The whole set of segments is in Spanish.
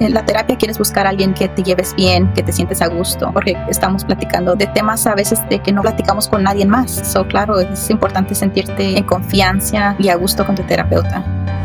en la terapia quieres buscar a alguien que te lleves bien, que te sientes a gusto, porque estamos platicando de temas a veces de que no platicamos con nadie más. So, claro, es importante sentirte en confianza y a gusto con tu terapeuta.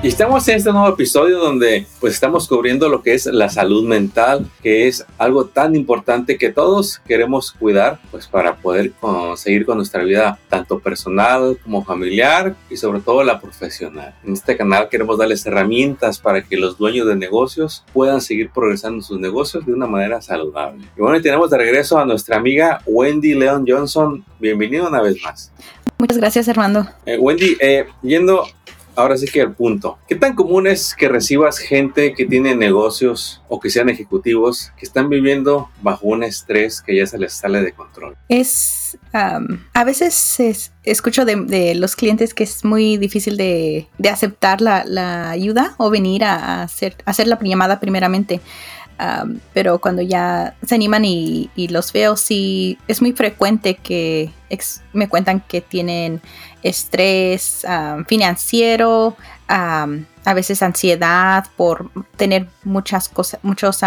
Y estamos en este nuevo episodio donde pues estamos cubriendo lo que es la salud mental, que es algo tan importante que todos queremos cuidar pues para poder seguir con nuestra vida tanto personal como familiar y sobre todo la profesional. En este canal queremos darles herramientas para que los dueños de negocios puedan seguir progresando en sus negocios de una manera saludable. Y bueno, y tenemos de regreso a nuestra amiga Wendy Leon Johnson. Bienvenido una vez más. Muchas gracias, Armando. Eh, Wendy, eh, yendo ahora sí que el punto. ¿Qué tan común es que recibas gente que tiene negocios o que sean ejecutivos que están viviendo bajo un estrés que ya se les sale de control? Es, a veces escucho de, los clientes que es muy difícil de, aceptar la, ayuda o venir a, hacer, hacer la llamada primeramente pero cuando ya se animan y, los veo, sí, es muy frecuente que me cuentan que tienen estrés financiero, a veces ansiedad por tener muchas cosas, muchos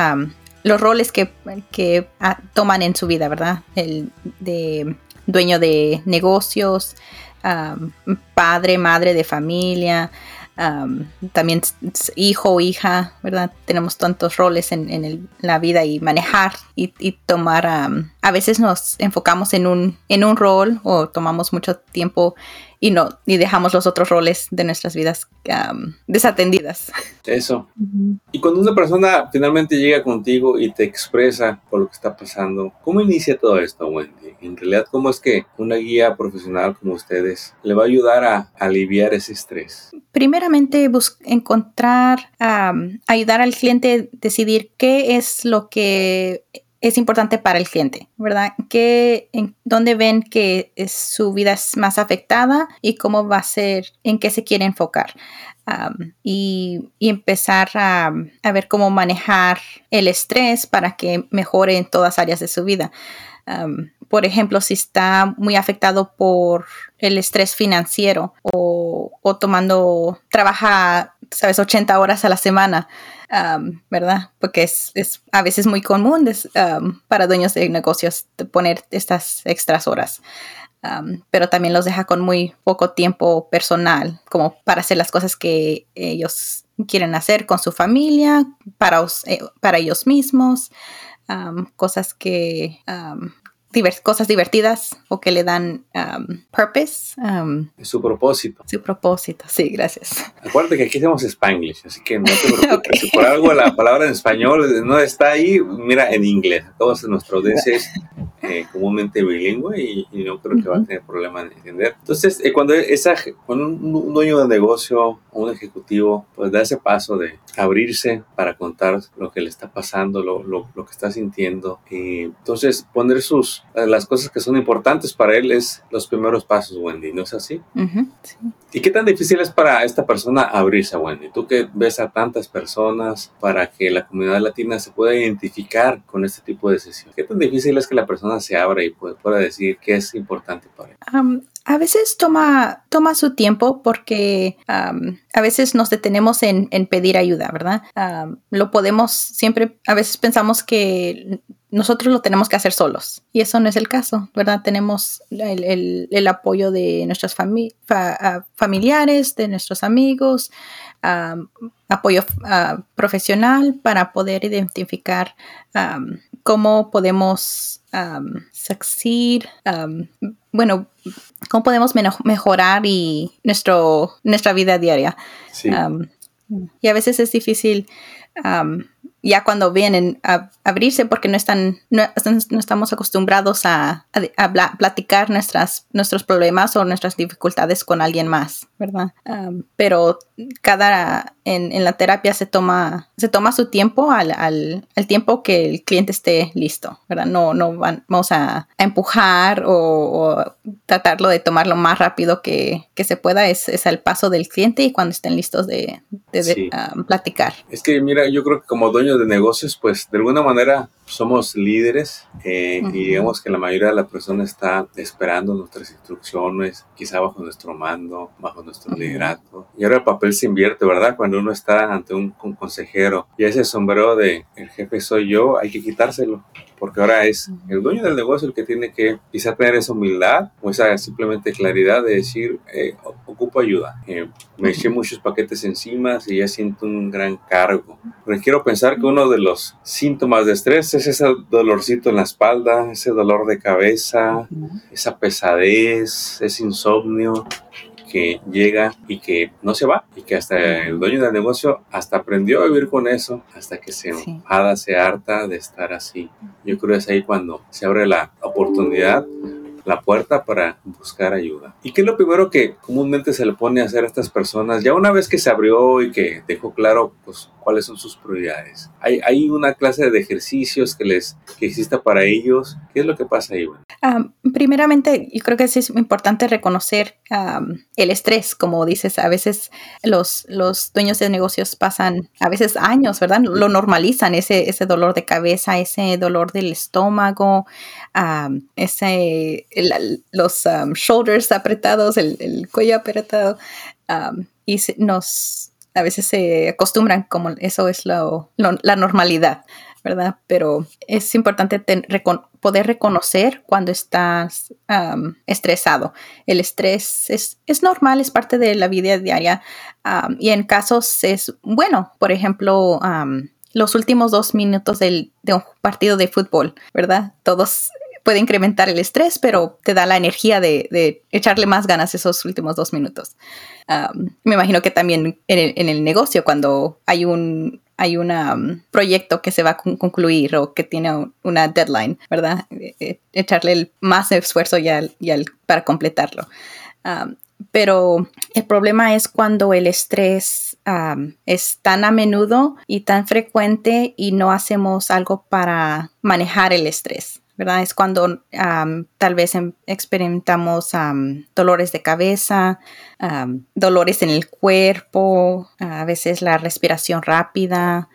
los roles que, que ah, toman en su vida, ¿verdad? El de dueño de negocios, padre, madre de familia, también hijo o hija, ¿verdad? Tenemos tantos roles en, la vida y manejar y, tomar, a veces nos enfocamos en un, en un rol o tomamos mucho tiempo y no y dejamos los otros roles de nuestras vidas desatendidas. Eso. Y cuando una persona finalmente llega contigo y te expresa por lo que está pasando, ¿cómo inicia todo esto, Wendy? En realidad, ¿cómo es que una guía profesional como ustedes le va a ayudar a aliviar ese estrés? Primeramente, encontrar, ayudar al cliente a decidir qué es lo que es importante para el cliente, ¿verdad? ¿Qué, en, ¿Dónde ven que su vida es más afectada y cómo va a ser, en qué se quiere enfocar? y, empezar a, ver cómo manejar el estrés para que mejore en todas áreas de su vida. Por ejemplo, si está muy afectado por el estrés financiero o, tomando, trabaja, sabes, 80 horas a la semana, ¿verdad? Porque es, a veces muy común para dueños de negocios poner estas extras horas. pero también los deja con muy poco tiempo personal, como para hacer las cosas que ellos quieren hacer con su familia, para, eh, para ellos mismos, cosas que cosas divertidas o que le dan um, purpose. Um, su propósito. Su propósito, sí, gracias. Acuérdate que aquí hacemos Spanglish, así que no te preocupes. Si por algo la palabra en español no está ahí, mira en inglés. Todos nuestra audiencia es eh, comúnmente bilingüe y, no creo que va a tener problema en entender. Entonces, eh, cuando, esa, cuando un, dueño de negocio o un ejecutivo pues da ese paso de abrirse para contar lo que le está pasando, lo, lo, lo que está sintiendo, y entonces poner sus las cosas que son importantes para él es los primeros pasos, Wendy, ¿no es así? ¿Y qué tan difícil es para esta persona abrirse, Wendy? Tú que ves a tantas personas para que la comunidad latina se pueda identificar con este tipo de sesión. ¿Qué tan difícil es que la persona se abra y pueda decir qué es importante para él? A veces toma, toma su tiempo porque a veces nos detenemos en, pedir ayuda, ¿verdad? lo podemos siempre, a veces pensamos que nosotros lo tenemos que hacer solos y eso no es el caso, ¿verdad? Tenemos el, apoyo de nuestros familiares, de nuestros amigos, apoyo profesional para poder identificar cómo podemos succeed, bueno, cómo podemos mejorar y nuestro, nuestra vida diaria. y a veces es difícil ya cuando vienen a abrirse porque no están, no, estamos acostumbrados a, a, platicar nuestras, nuestros problemas o nuestras dificultades con alguien más, ¿verdad? pero cada, en, en, la terapia se toma, se toma su tiempo al, al, al, tiempo que el cliente esté listo, ¿verdad? No, no vamos a, empujar o, tratarlo de tomarlo más rápido que, que se pueda, es, es, al paso del cliente y cuando estén listos de, de, platicar. Es que mira, yo creo que como dueño de negocios, pues de alguna manera somos líderes eh, y digamos que la mayoría de la persona está esperando nuestras instrucciones, quizá bajo nuestro mando, bajo nuestro liderazgo. Y ahora el papel se invierte, ¿verdad? Cuando uno está ante un, consejero y ese sombrero de el jefe soy yo, hay que quitárselo porque ahora es el dueño del negocio el que tiene que quizá tener esa humildad o esa simplemente claridad de decir, eh, ocupo ayuda. Eh, me eché muchos paquetes encima y ya siento un gran cargo. Pero quiero pensar que uno de los síntomas de estrés es ese dolorcito en la espalda, ese dolor de cabeza, esa pesadez, ese insomnio que llega y que no se va y que hasta el dueño del negocio hasta aprendió a vivir con eso hasta que se enfada, se harta de estar así. Yo creo que es ahí cuando se abre la oportunidad la puerta para buscar ayuda. ¿Y qué es lo primero que comúnmente se le pone a hacer a estas personas? Ya una vez que se abrió y que dejó claro pues, cuáles son sus prioridades. ¿Hay, una clase de ejercicios que les que exista para ellos? ¿Qué es lo que pasa ahí? primeramente, yo creo que es importante reconocer el estrés, como dices, a veces los, los dueños de negocios pasan a veces años, ¿verdad? Lo normalizan, ese, ese dolor de cabeza, ese dolor del estómago, ese los um, shoulders apretados, el, cuello apretado, um, y nos a veces se acostumbran como eso es lo, la normalidad, ¿verdad? Pero es importante poder reconocer cuando estás um, estresado. El estrés es, es, normal, es parte de la vida diaria y en casos es bueno, por ejemplo, los últimos dos minutos del, de un partido de fútbol, ¿verdad? Todos puede incrementar el estrés, pero te da la energía de, echarle más ganas esos últimos dos minutos. me imagino que también en el, negocio, cuando hay un, hay un proyecto que se va a concluir o que tiene una deadline, ¿verdad? E, e, echarle el más esfuerzo ya, para completarlo. pero el problema es cuando el estrés es tan a menudo y tan frecuente y no hacemos algo para manejar el estrés. ¿Verdad? Es cuando tal vez em, experimentamos dolores de cabeza, dolores en el cuerpo, a veces la respiración rápida,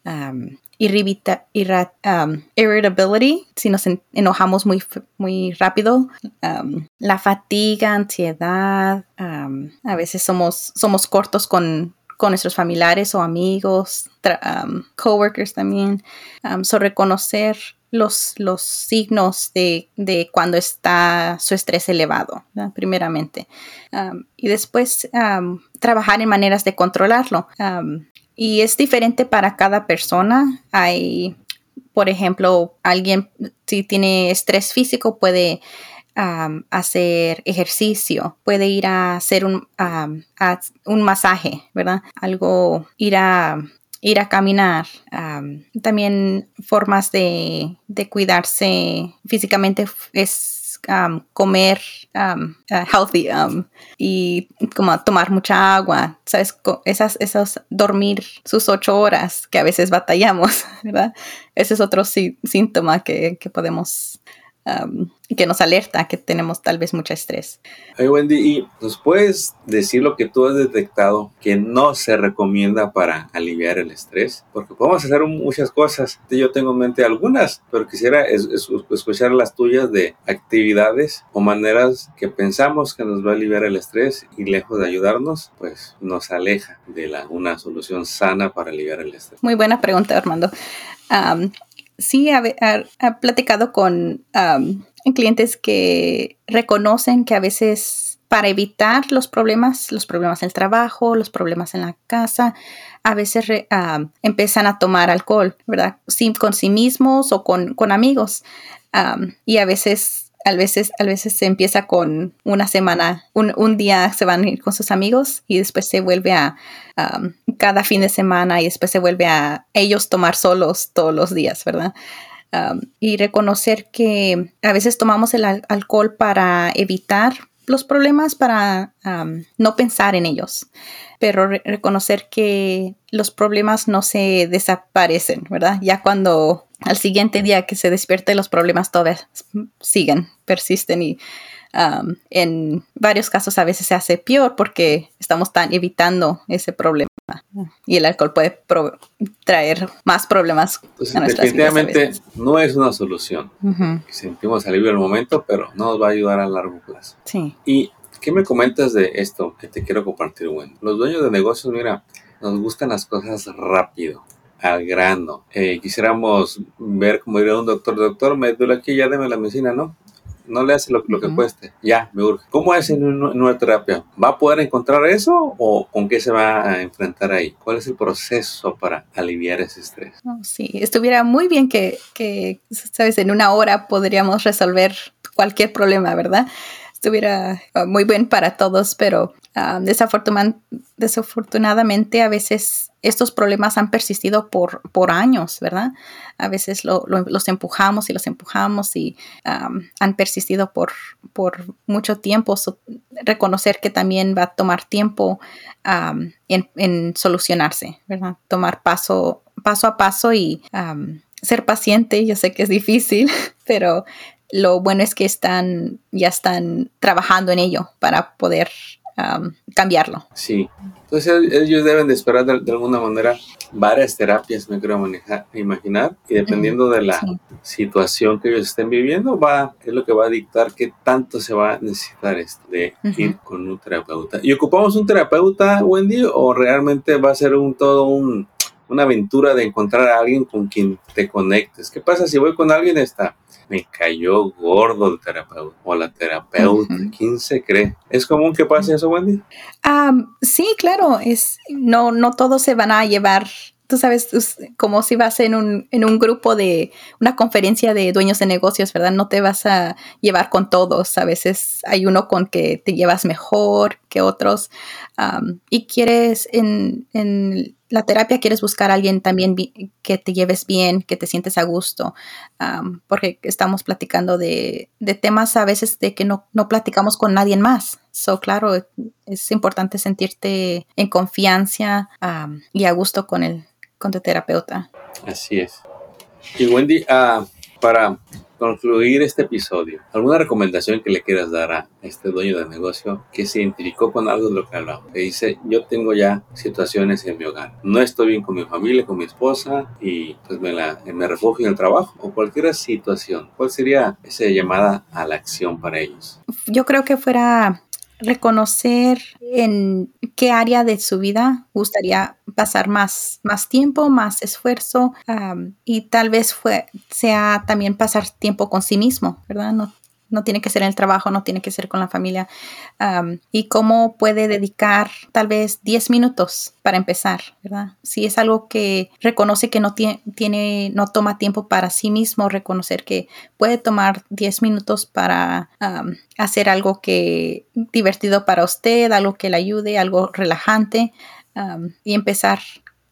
irritability, si nos enojamos muy, muy rápido, la fatiga, ansiedad, a veces somos, somos cortos con, con nuestros familiares o amigos, coworkers también. so reconocer los, los signos de, cuando está su estrés elevado, primeramente. y después trabajar en maneras de controlarlo. y es diferente para cada persona. Hay, por ejemplo, alguien si tiene estrés físico puede hacer ejercicio, puede ir a hacer un, un masaje, ¿verdad? Algo, ir a ir a caminar, también formas de, cuidarse físicamente es comer healthy y como tomar mucha agua, ¿sabes? Esas, esos dormir sus ocho horas que a veces batallamos, ¿verdad? Ese es otro síntoma que, que podemos que nos alerta que tenemos tal vez mucho estrés. Hey Wendy, ¿y nos puedes decir lo que tú has detectado que no se recomienda para aliviar el estrés? Porque podemos hacer muchas cosas. Yo tengo en mente algunas, pero quisiera escuchar las tuyas de actividades o maneras que pensamos que nos va a aliviar el estrés y lejos de ayudarnos, pues nos aleja de la, una solución sana para aliviar el estrés. Muy buena pregunta, Armando sí ha, platicado con clientes que reconocen que a veces para evitar los problemas, los problemas en el trabajo, los problemas en la casa, a veces empiezan a tomar alcohol, ¿verdad? con sí mismos o con, amigos. y a veces a veces, a veces se empieza con una semana, un, un, día se van a ir con sus amigos y después se vuelve a cada fin de semana y después se vuelve a ellos tomar solos todos los días, ¿verdad? Y reconocer que a veces tomamos el alcohol para evitar los problemas, para no pensar en ellos, pero reconocer que los problemas no se desaparecen, ¿verdad? Ya cuando al siguiente día que se despierte los problemas todavía siguen, persisten y um, en varios casos a veces se hace peor porque estamos tan evitando ese problema y el alcohol puede traer más problemas a definitivamente no es una solución. Sentimos alivio al momento pero no nos va a ayudar a largo plazo. Sí. Y qué me comentas de esto que te quiero compartir bueno los dueños de negocios mira nos gustan las cosas rápido al grano. Eh, quisiéramos ver, como diría un doctor, doctor, me duele aquí, ya deme la medicina, ¿no? no le hace lo, que cueste. Ya, me urge. ¿Cómo es en una, terapia? ¿Va a poder encontrar eso o con qué se va a enfrentar ahí? ¿Cuál es el proceso para aliviar ese estrés? sí, estuviera muy bien que, que, sabes, en una hora podríamos resolver cualquier problema, ¿verdad? estuviera ah, muy bien para todos, pero uh, desafortunadamente a veces estos problemas han persistido por, por años, ¿verdad? A veces los empujamos y los empujamos y han persistido por, por mucho tiempo. reconocer que también va a tomar tiempo en, en, solucionarse, ¿verdad? Tomar paso, paso a paso y ser paciente. Yo sé que es difícil, pero lo bueno es que están, ya están trabajando en ello para poder cambiarlo. Sí, entonces ellos deben de esperar de, alguna manera varias terapias, me creo manejar, imaginar, y dependiendo de la situación que ellos estén viviendo, va, es lo que va a dictar qué tanto se va a necesitar esto de ir con un terapeuta. ¿Y ocupamos un terapeuta, Wendy, o realmente va a ser un todo un, una aventura de encontrar a alguien con quien te conectes? ¿Qué pasa si voy con alguien esta? me cayó gordo el terapeuta o la terapeuta. ¿Quién se cree? ¿Es común que pase eso, Wendy? sí, claro. Es, no, no todos se van a llevar tú sabes, como si vas en un, en un grupo de una conferencia de dueños de negocios, ¿verdad? No te vas a llevar con todos. A veces hay uno con que te llevas mejor que otros. y quieres en, en la terapia quieres buscar a alguien también que te lleves bien, que te sientes a gusto, porque estamos platicando de, temas a veces de que no, no platicamos con nadie más. So, claro, es importante sentirte en confianza y a gusto con, el, con tu terapeuta. Así es. Y Wendy, uh, para concluir este episodio, ¿alguna recomendación que le quieras dar a este dueño de negocio que se identificó con algo de lo que hablaba? Que dice, yo tengo ya situaciones en mi hogar. No estoy bien con mi familia, con mi esposa y pues me, la, me refugio en el trabajo o cualquier situación. ¿Cuál sería esa llamada a la acción para ellos? Yo creo que fuera reconocer en qué área de su vida gustaría pasar más, más tiempo, más esfuerzo y tal vez fue, sea también pasar tiempo con sí mismo, ¿verdad? No, no tiene que ser en el trabajo, no tiene que ser con la familia. y cómo puede dedicar tal vez 10 minutos para empezar, ¿verdad? Si es algo que reconoce que no tiene, no toma tiempo para sí mismo, reconocer que puede tomar 10 minutos para hacer algo que divertido para usted, algo que le ayude, algo relajante y empezar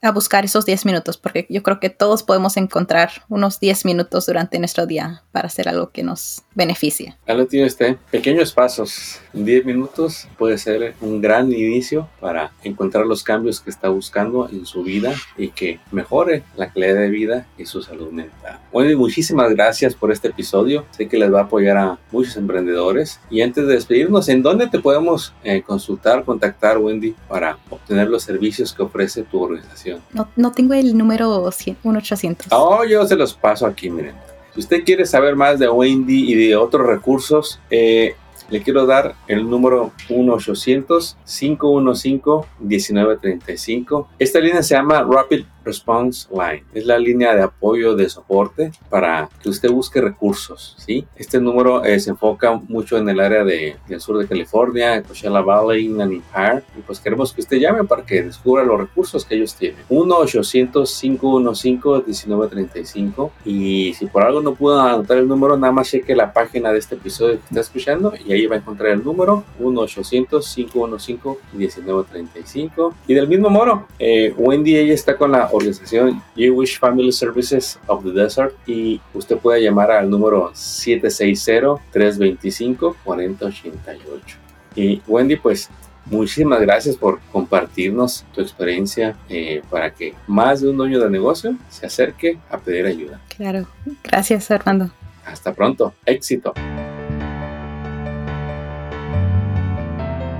a buscar esos 10 minutos, porque yo creo que todos podemos encontrar unos 10 minutos durante nuestro día para hacer algo que nos beneficie. Ahí tiene usted. Pequeños pasos. 10 minutos puede ser un gran inicio para encontrar los cambios que está buscando en su vida y que mejore la calidad de vida y su salud mental. Bueno, muchísimas gracias por este episodio. Sé que les va a apoyar a muchos emprendedores. Y antes de despedirnos, ¿en dónde te podemos eh, consultar, contactar, Wendy, para obtener los servicios que ofrece tu organización? No, tengo el número 1800. Oh, yo se los paso aquí, miren. Si usted quiere saber más de Wendy y de otros recursos, eh, le quiero dar el número 1-800-515-1935. Esta línea se llama Rapid Response Line. Es la línea de apoyo de soporte para que usted busque recursos, ¿sí? Este número eh, se enfoca mucho en el área de, del sur de California, Coachella Valley, Inland Empire, y pues queremos que usted llame para que descubra los recursos que ellos tienen. 1-800-515-1935 y si por algo no pudo anotar el número, nada más cheque la página de este episodio que está escuchando y ahí va a encontrar el número 1-800-515-1935 y del mismo modo, eh, Wendy ella está con la organización Jewish Family Services of the Desert y usted puede llamar al número 760-325-4088. Y Wendy, pues muchísimas gracias por compartirnos tu experiencia eh, para que más de un dueño de negocio se acerque a pedir ayuda. Claro, gracias Armando. Hasta pronto, éxito.